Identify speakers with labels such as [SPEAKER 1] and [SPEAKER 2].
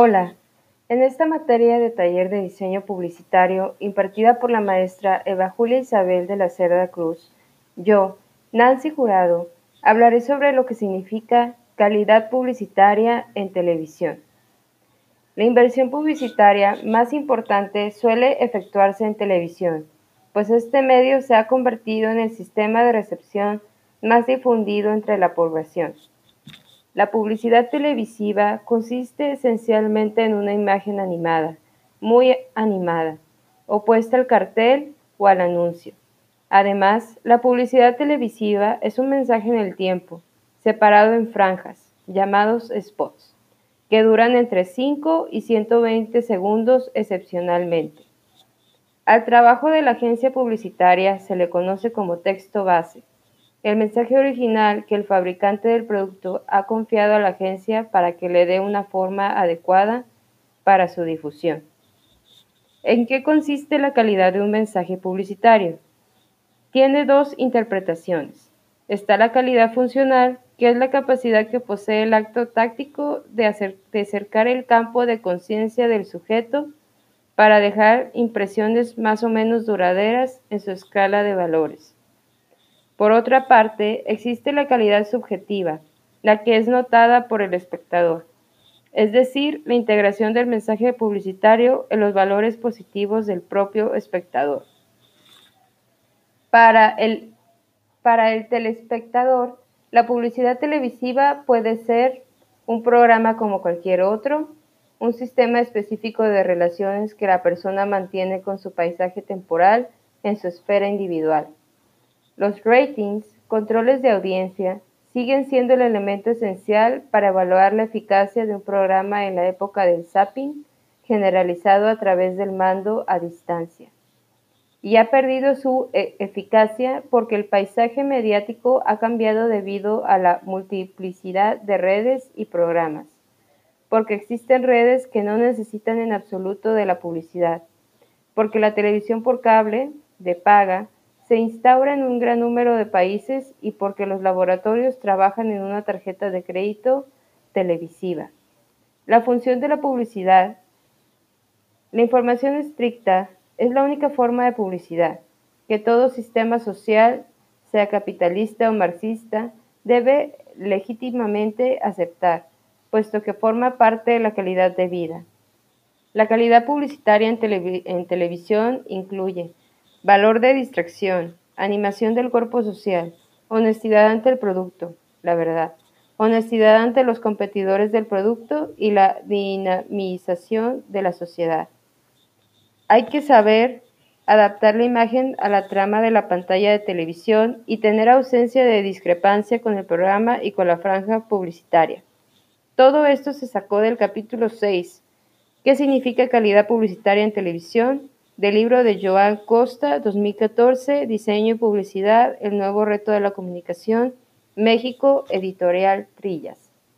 [SPEAKER 1] Hola, en esta materia de taller de diseño publicitario impartida por la maestra Eva Julia Isabel de la Cerda Cruz, yo, Nancy Jurado, hablaré sobre lo que significa calidad publicitaria en televisión. La inversión publicitaria más importante suele efectuarse en televisión, pues este medio se ha convertido en el sistema de recepción más difundido entre la población. La publicidad televisiva consiste esencialmente en una imagen animada, muy animada, opuesta al cartel o al anuncio. Además, la publicidad televisiva es un mensaje en el tiempo, separado en franjas, llamados spots, que duran entre 5 y 120 segundos excepcionalmente. Al trabajo de la agencia publicitaria se le conoce como texto base, el mensaje original que el fabricante del producto ha confiado a la agencia para que le dé una forma adecuada para su difusión. ¿En qué consiste la calidad de un mensaje publicitario? Tiene dos interpretaciones. Está la calidad funcional, que es la capacidad que posee el acto táctico de, acercar el campo de conciencia del sujeto para dejar impresiones más o menos duraderas en su escala de valores. Por otra parte, existe la calidad subjetiva, la que es notada por el espectador, es decir, la integración del mensaje publicitario en los valores positivos del propio espectador. Para el, telespectador, la publicidad televisiva puede ser un programa como cualquier otro, un sistema específico de relaciones que la persona mantiene con su paisaje temporal en su esfera individual. Los ratings, controles de audiencia, siguen siendo el elemento esencial para evaluar la eficacia de un programa en la época del zapping generalizado a través del mando a distancia. Y ha perdido su e, eficacia porque el paisaje mediático ha cambiado debido a la multiplicidad de redes y programas, porque existen redes que no necesitan en absoluto de la publicidad, porque la televisión por cable, de paga, se instaura en un gran número de países y porque los laboratorios trabajan en una tarjeta de crédito televisiva. La función de la publicidad. La información estricta es la única forma de publicidad que todo sistema social, sea capitalista o marxista, debe legítimamente aceptar, puesto que forma parte de la calidad de vida. La calidad publicitaria en, televisión incluye Valor de distracción, animación del cuerpo social, honestidad ante el producto, la verdad, honestidad ante los competidores del producto y la dinamización de la sociedad. Hay que saber adaptar la imagen a la trama de la pantalla de televisión y tener ausencia de discrepancia con el programa y con la franja publicitaria. Todo esto se sacó del capítulo 6. ¿Qué significa calidad publicitaria en televisión? Del libro de Joan Costa, 2014, Diseño y Publicidad, El nuevo reto de la comunicación, México, Editorial Trillas.